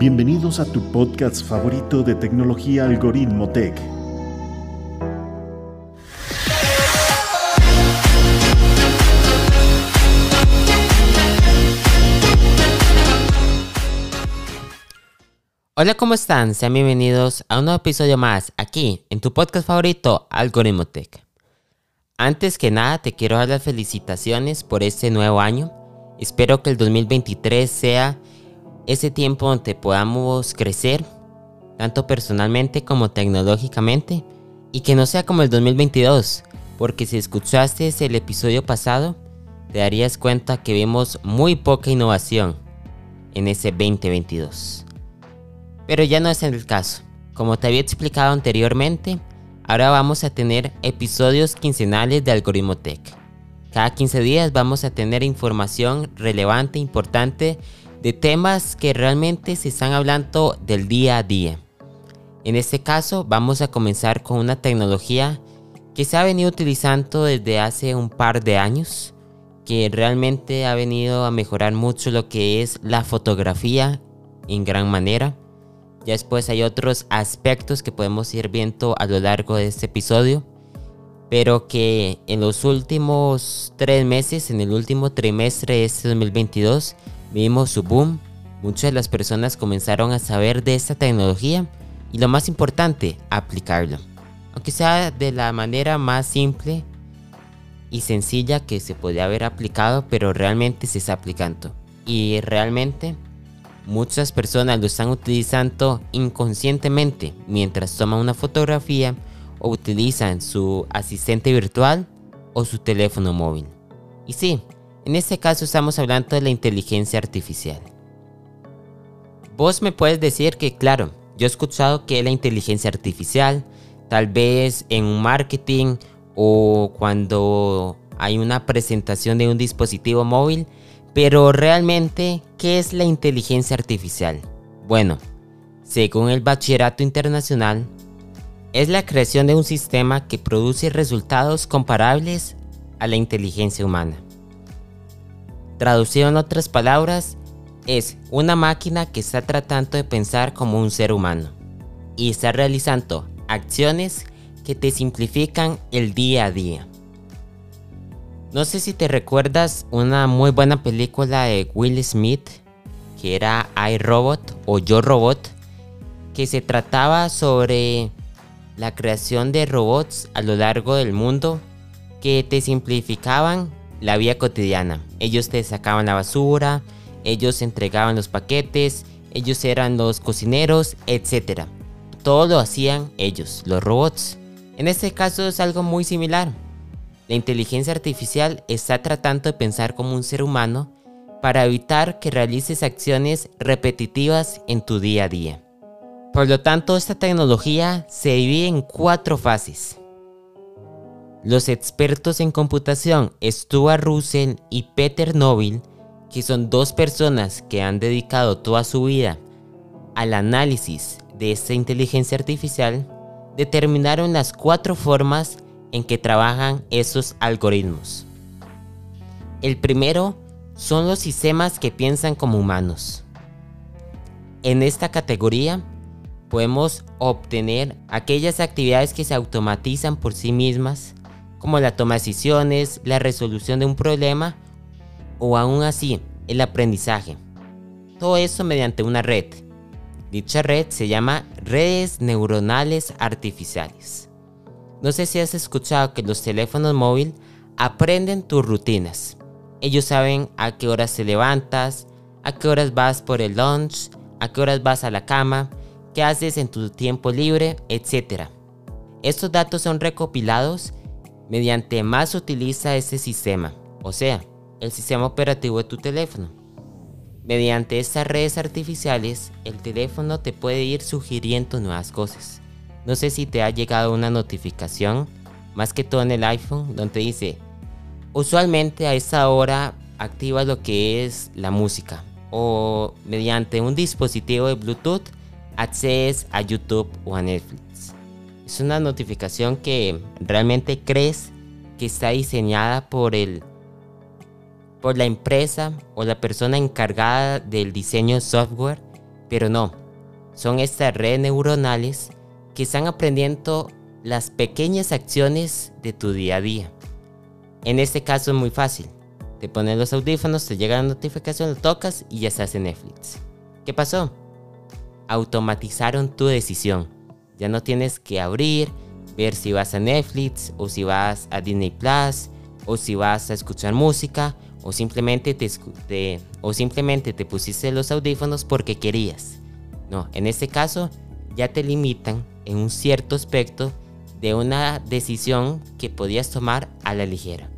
Bienvenidos a tu podcast favorito de tecnología Algoritmo Tech. Hola, ¿cómo están? Sean bienvenidos a un nuevo episodio más aquí en tu podcast favorito Algoritmo Tech. Antes que nada, te quiero dar las felicitaciones por este nuevo año. Espero que el 2023 sea ese tiempo donde podamos crecer, tanto personalmente como tecnológicamente, y que no sea como el 2022, porque si escuchaste el episodio pasado, te darías cuenta que vemos muy poca innovación en ese 2022. Pero ya no es el caso. Como te había explicado anteriormente, ahora vamos a tener episodios quincenales de Algoritmo Tech. Cada 15 días vamos a tener información relevante, importante, de temas que realmente se están hablando del día a día. En este caso vamos a comenzar con una tecnología que se ha venido utilizando desde hace un par de años, que realmente ha venido a mejorar mucho lo que es la fotografía en gran manera. Ya después hay otros aspectos que podemos ir viendo a lo largo de este episodio, pero que en los últimos tres meses, en el último trimestre de este 2022, vimos su boom. Muchas de las personas comenzaron a saber de esta tecnología y lo más importante, aplicarlo. Aunque sea de la manera más simple y sencilla que se podía haber aplicado, pero realmente se está aplicando. Y realmente muchas personas lo están utilizando inconscientemente mientras toman una fotografía o utilizan su asistente virtual o su teléfono móvil. Y sí, en este caso estamos hablando de la inteligencia artificial. Vos me puedes decir que, claro, yo he escuchado que la inteligencia artificial, tal vez en un marketing o cuando hay una presentación de un dispositivo móvil, pero realmente, ¿qué es la inteligencia artificial? Bueno, según el Bachillerato Internacional, es la creación de un sistema que produce resultados comparables a la inteligencia humana. Traducido en otras palabras, es una máquina que está tratando de pensar como un ser humano y está realizando acciones que te simplifican el día a día. No sé si te recuerdas una muy buena película de Will Smith, que era iRobot o Yo Robot, que se trataba sobre la creación de robots a lo largo del mundo que te simplificaban la vida cotidiana. Ellos te sacaban la basura, ellos entregaban los paquetes, ellos eran los cocineros, etc. Todo lo hacían ellos, los robots. En este caso es algo muy similar. La inteligencia artificial está tratando de pensar como un ser humano para evitar que realices acciones repetitivas en tu día a día. Por lo tanto, esta tecnología se divide en cuatro fases. Los expertos en computación Stuart Russell y Peter Noble, que son dos personas que han dedicado toda su vida al análisis de esta inteligencia artificial, determinaron las cuatro formas en que trabajan esos algoritmos. El primero son los sistemas que piensan como humanos. En esta categoría podemos obtener aquellas actividades que se automatizan por sí mismas, como la toma de decisiones, la resolución de un problema o aún así el aprendizaje. Todo eso mediante una red. Dicha red se llama redes neuronales artificiales. No sé si has escuchado que los teléfonos móviles aprenden tus rutinas. Ellos saben a qué horas te levantas, a qué horas vas por el lunch, a qué horas vas a la cama, qué haces en tu tiempo libre, etc. Estos datos son recopilados mediante más utiliza este sistema, o sea, el sistema operativo de tu teléfono. Mediante estas redes artificiales, el teléfono te puede ir sugiriendo nuevas cosas. No sé si te ha llegado una notificación, más que todo en el iPhone, donde dice, usualmente a esta hora activa lo que es la música. O mediante un dispositivo de Bluetooth accedes a YouTube o a Netflix. Es una notificación que realmente crees que está diseñada por el por la empresa o la persona encargada del diseño software Pero no, son estas redes neuronales que están aprendiendo las pequeñas acciones de tu día a día. En este caso es muy fácil. Te pones los audífonos, te llega la notificación, lo tocas y ya estás en Netflix. ¿Qué pasó? Automatizaron tu decisión. Ya no tienes que abrir, ver si vas a Netflix o si vas a Disney Plus o si vas a escuchar música o simplemente te, o simplemente te pusiste los audífonos porque querías. No, en este caso ya te limitan en un cierto aspecto de una decisión que podías tomar a la ligera.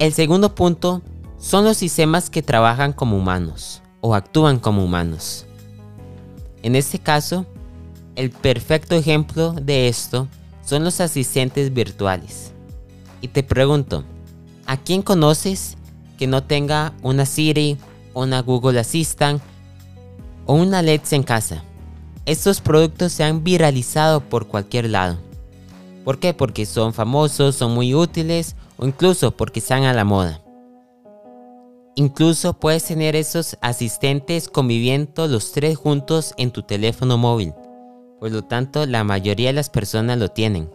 El segundo punto son los sistemas que trabajan como humanos o actúan como humanos. En este caso, el perfecto ejemplo de esto son los asistentes virtuales. Y te pregunto, ¿a quién conoces que no tenga una Siri, una Google Assistant o una Alexa en casa? Estos productos se han viralizado por cualquier lado. ¿Por qué? Porque son famosos, son muy útiles o incluso porque están a la moda. Incluso puedes tener esos asistentes conviviendo los tres juntos en tu teléfono móvil. Por lo tanto, la mayoría de las personas lo tienen.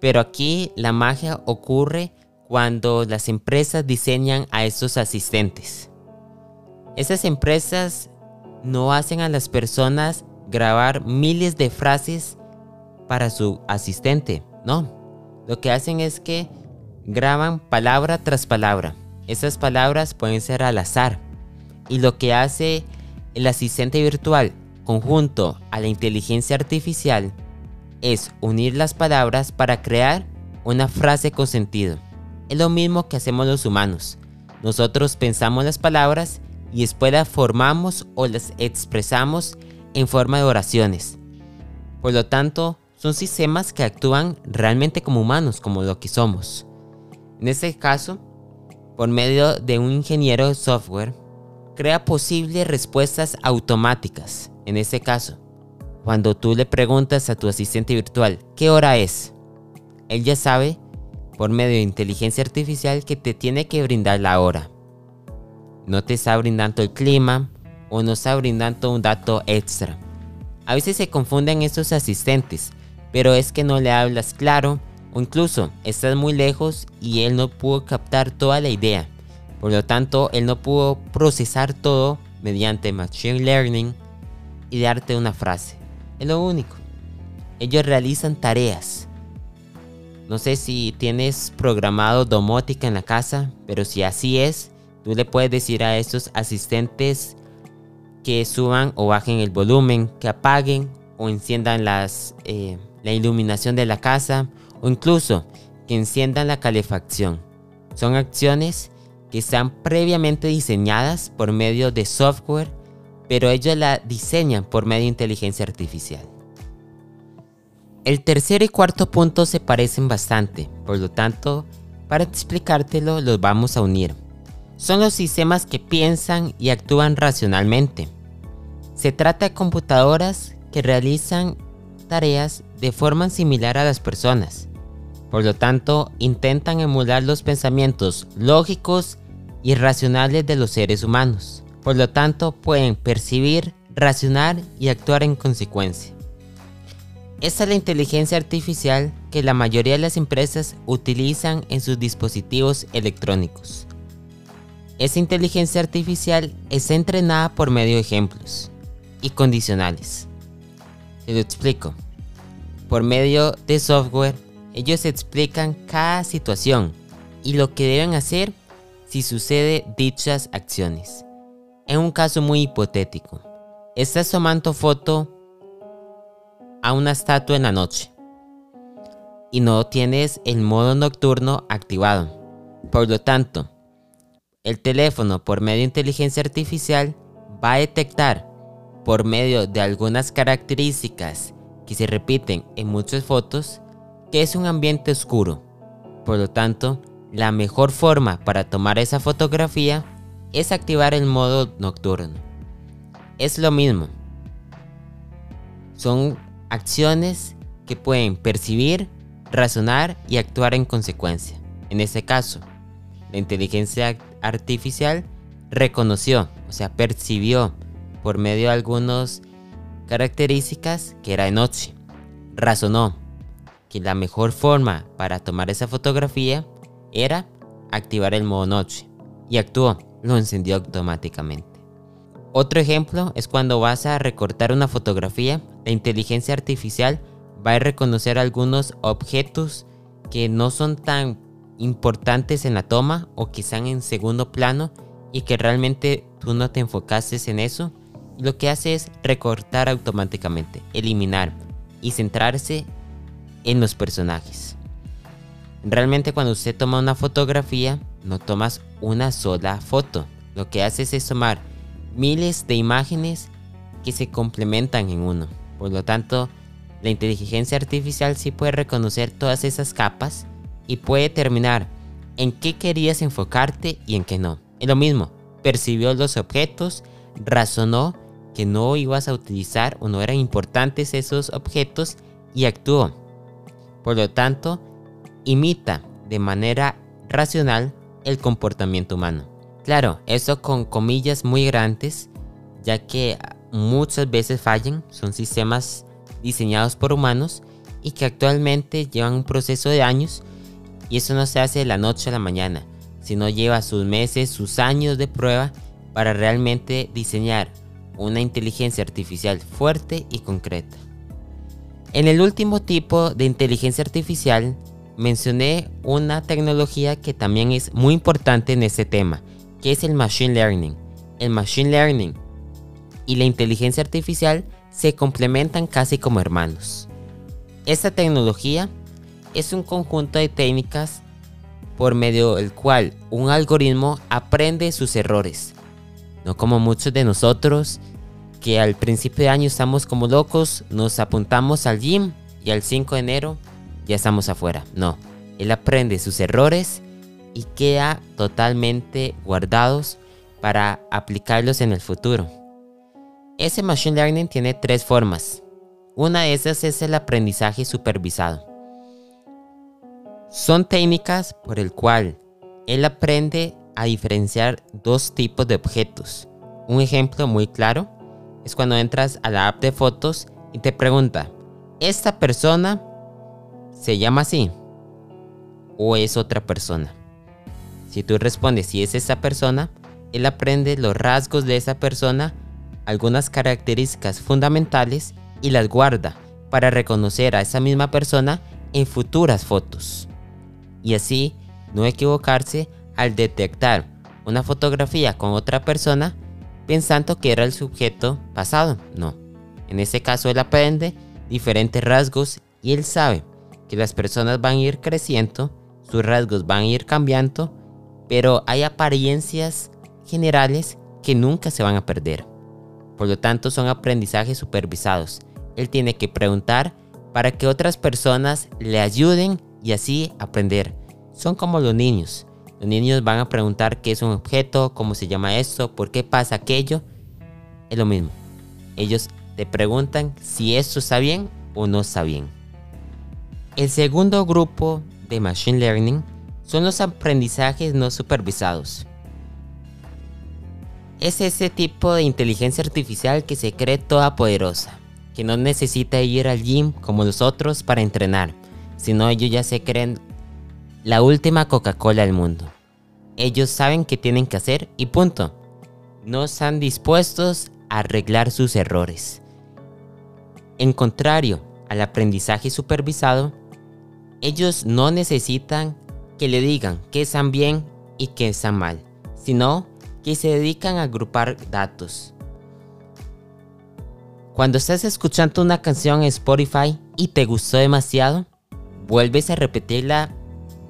Pero aquí la magia ocurre cuando las empresas diseñan a estos asistentes. Esas empresas no hacen a las personas grabar miles de frases para su asistente. No, lo que hacen es que graban palabra tras palabra. Esas palabras pueden ser al azar. Y lo que hace el asistente virtual conjunto a la inteligencia artificial es unir las palabras para crear una frase con sentido. Es lo mismo que hacemos los humanos. Nosotros pensamos las palabras y después las formamos o las expresamos en forma de oraciones. Por lo tanto, son sistemas que actúan realmente como humanos, como lo que somos. En este caso, por medio de un ingeniero de software, crea posibles respuestas automáticas. En este caso, cuando tú le preguntas a tu asistente virtual qué hora es, él ya sabe por medio de inteligencia artificial que te tiene que brindar la hora. No te está brindando el clima, o nos está brindando un dato extra. A veces se confunden estos asistentes, pero es que no le hablas claro o incluso estás muy lejos y él no pudo captar toda la idea. Por lo tanto, él no pudo procesar todo mediante Machine Learning y darte una frase. Es lo único. Ellos realizan tareas. No sé si tienes programado domótica en la casa, pero si así es, tú le puedes decir a estos asistentes que suban o bajen el volumen, que apaguen o enciendan las, eh, la iluminación de la casa o incluso que enciendan la calefacción. Son acciones que están previamente diseñadas por medio de software, pero ellos la diseñan por medio de inteligencia artificial. El tercer y cuarto punto se parecen bastante, por lo tanto, para explicártelo los vamos a unir son los sistemas que piensan y actúan racionalmente. Se trata de computadoras que realizan tareas de forma similar a las personas. Por lo tanto, intentan emular los pensamientos lógicos y racionales de los seres humanos. Por lo tanto, pueden percibir, racionar y actuar en consecuencia. Esta es la inteligencia artificial que la mayoría de las empresas utilizan en sus dispositivos electrónicos. Esa inteligencia artificial es entrenada por medio de ejemplos y condicionales. Te lo explico. Por medio de software, ellos explican cada situación y lo que deben hacer si sucede dichas acciones. En un caso muy hipotético, estás tomando foto a una estatua en la noche y no tienes el modo nocturno activado. Por lo tanto, el teléfono por medio de inteligencia artificial va a detectar por medio de algunas características que se repiten en muchas fotos que es un ambiente oscuro. Por lo tanto, la mejor forma para tomar esa fotografía es activar el modo nocturno. Es lo mismo. Son acciones que pueden percibir, razonar y actuar en consecuencia. En este caso, la inteligencia artificial reconoció, o sea, percibió por medio de algunas características que era de noche. Razonó que la mejor forma para tomar esa fotografía era activar el modo noche y actuó, lo encendió automáticamente. Otro ejemplo es cuando vas a recortar una fotografía, la inteligencia artificial va a reconocer algunos objetos que no son tan importantes en la toma o que están en segundo plano y que realmente tú no te enfocases en eso. Lo que hace es recortar automáticamente, eliminar y centrarse en los personajes. Realmente cuando usted toma una fotografía, no tomas una sola foto. Lo que haces es tomar miles de imágenes que se complementan en uno. Por lo tanto, la inteligencia artificial sí puede reconocer todas esas capas y puede determinar en qué querías enfocarte y en qué no. Es lo mismo, percibió los objetos, razonó que no ibas a utilizar o no eran importantes esos objetos y actuó. Por lo tanto, imita de manera racional el comportamiento humano. Claro, eso con comillas muy grandes, ya que muchas veces fallan, son sistemas diseñados por humanos y que actualmente llevan un proceso de años y eso no se hace de la noche a la mañana, sino lleva sus meses, sus años de prueba para realmente diseñar una inteligencia artificial fuerte y concreta. En el último tipo de inteligencia artificial mencioné una tecnología que también es muy importante en este tema, que es el Machine Learning. El Machine Learning y la inteligencia artificial se complementan casi como hermanos. Esta tecnología es un conjunto de técnicas por medio del cual un algoritmo aprende sus errores. No como muchos de nosotros que al principio de año estamos como locos, nos apuntamos al gym y al 5 de enero ya estamos afuera. No, él aprende sus errores y queda totalmente guardados para aplicarlos en el futuro. Ese machine learning tiene tres formas. Una de esas es el aprendizaje supervisado. Son técnicas por el cual él aprende a diferenciar dos tipos de objetos. Un ejemplo muy claro es cuando entras a la app de fotos y te pregunta, ¿esta persona se llama así? ¿O es otra persona? Si tú respondes si es esa persona, él aprende los rasgos de esa persona, algunas características fundamentales y las guarda para reconocer a esa misma persona en futuras fotos y así no equivocarse al detectar una fotografía con otra persona pensando que era el sujeto pasado. No. En este caso él aprende diferentes rasgos y él sabe que las personas van a ir creciendo, sus rasgos van a ir cambiando, pero hay apariencias generales que nunca se van a perder. Por lo tanto son aprendizajes supervisados. Él tiene que preguntar para que otras personas le ayuden y así aprender. Son como los niños. Los niños van a preguntar qué es un objeto, cómo se llama esto, por qué pasa aquello. Es lo mismo. Ellos te preguntan si esto está bien o no está bien. El segundo grupo de Machine Learning son los aprendizajes no supervisados. Es ese tipo de inteligencia artificial que se cree toda poderosa, que no necesita ir al gym como los otros para entrenar, sino ellos ya se creen la última Coca-Cola del mundo. Ellos saben qué tienen que hacer y punto. No están dispuestos a arreglar sus errores. En contrario al aprendizaje supervisado, ellos no necesitan que le digan qué están bien y qué están mal, sino que se dedican a agrupar datos. Cuando estás escuchando una canción en Spotify y te gustó demasiado, vuelves a repetirla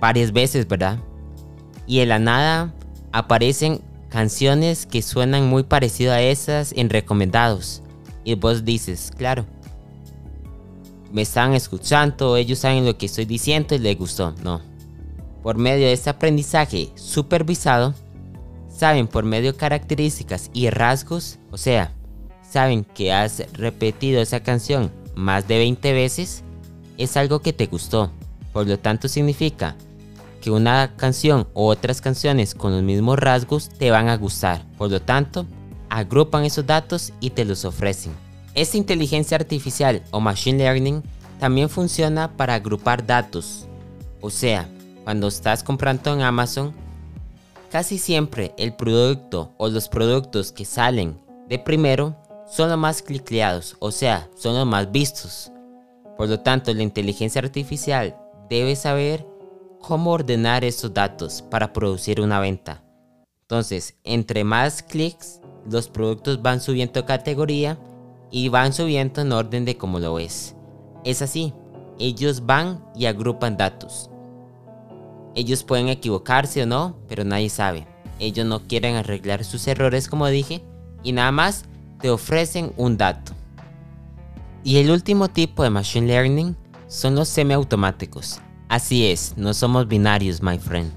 varias veces, ¿verdad? Y de la nada aparecen canciones que suenan muy parecido a esas en recomendados. Y vos dices, claro, me están escuchando, ellos saben lo que estoy diciendo y les gustó. No. Por medio de este aprendizaje supervisado, saben por medio de características y rasgos, o sea, saben que has repetido esa canción más de 20 veces, es algo que te gustó. Por lo tanto significa que una canción o otras canciones con los mismos rasgos te van a gustar. Por lo tanto, agrupan esos datos y te los ofrecen. Esta inteligencia artificial o machine learning también funciona para agrupar datos. O sea, cuando estás comprando en Amazon, casi siempre el producto o los productos que salen de primero son los más clicleados, o sea, son los más vistos. Por lo tanto, la inteligencia artificial debe saber cómo ordenar esos datos para producir una venta. Entonces, entre más clics, los productos van subiendo categoría y van subiendo en orden de cómo lo ves. Es así, ellos van y agrupan datos. Ellos pueden equivocarse o no, pero nadie sabe. Ellos no quieren arreglar sus errores como dije y nada más te ofrecen un dato. Y el último tipo de machine learning son los semiautomáticos. Así es, no somos binarios, my friend.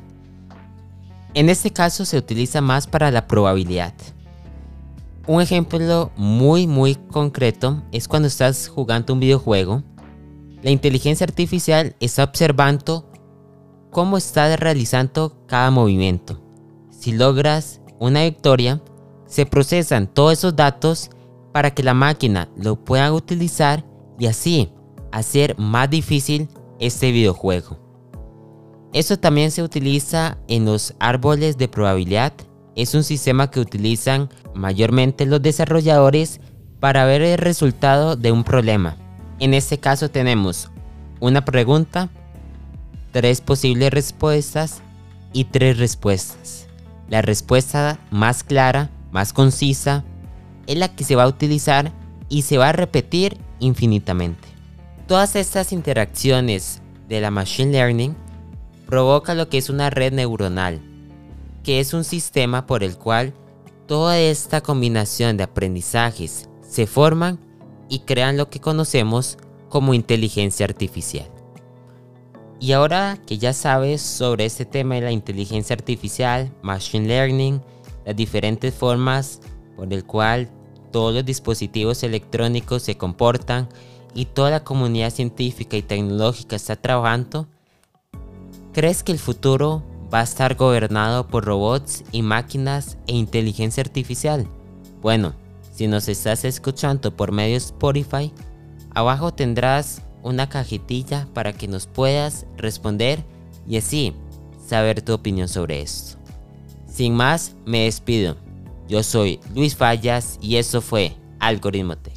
En este caso se utiliza más para la probabilidad. Un ejemplo muy muy concreto es cuando estás jugando un videojuego, la inteligencia artificial está observando cómo estás realizando cada movimiento. Si logras una victoria, se procesan todos esos datos para que la máquina lo pueda utilizar y así hacer más difícil este videojuego. Eso también se utiliza en los árboles de probabilidad es un sistema que utilizan mayormente los desarrolladores para ver el resultado de un problema. En este caso tenemos una pregunta, tres posibles respuestas y tres respuestas. La respuesta más clara, más concisa, es la que se va a utilizar y se va a repetir infinitamente. Todas estas interacciones de la Machine Learning provoca lo que es una red neuronal, que es un sistema por el cual toda esta combinación de aprendizajes se forman y crean lo que conocemos como inteligencia artificial. Y ahora que ya sabes sobre este tema de la inteligencia artificial, machine learning, las diferentes formas por el cual todos los dispositivos electrónicos se comportan y toda la comunidad científica y tecnológica está trabajando, ¿crees que el futuro va a estar gobernado por robots y máquinas e inteligencia artificial? Bueno, si nos estás escuchando por medio Spotify, abajo tendrás una cajetilla para que nos puedas responder y así saber tu opinión sobre esto. Sin más, me despido. Yo soy Luis Fallas y eso fue Algoritmo T.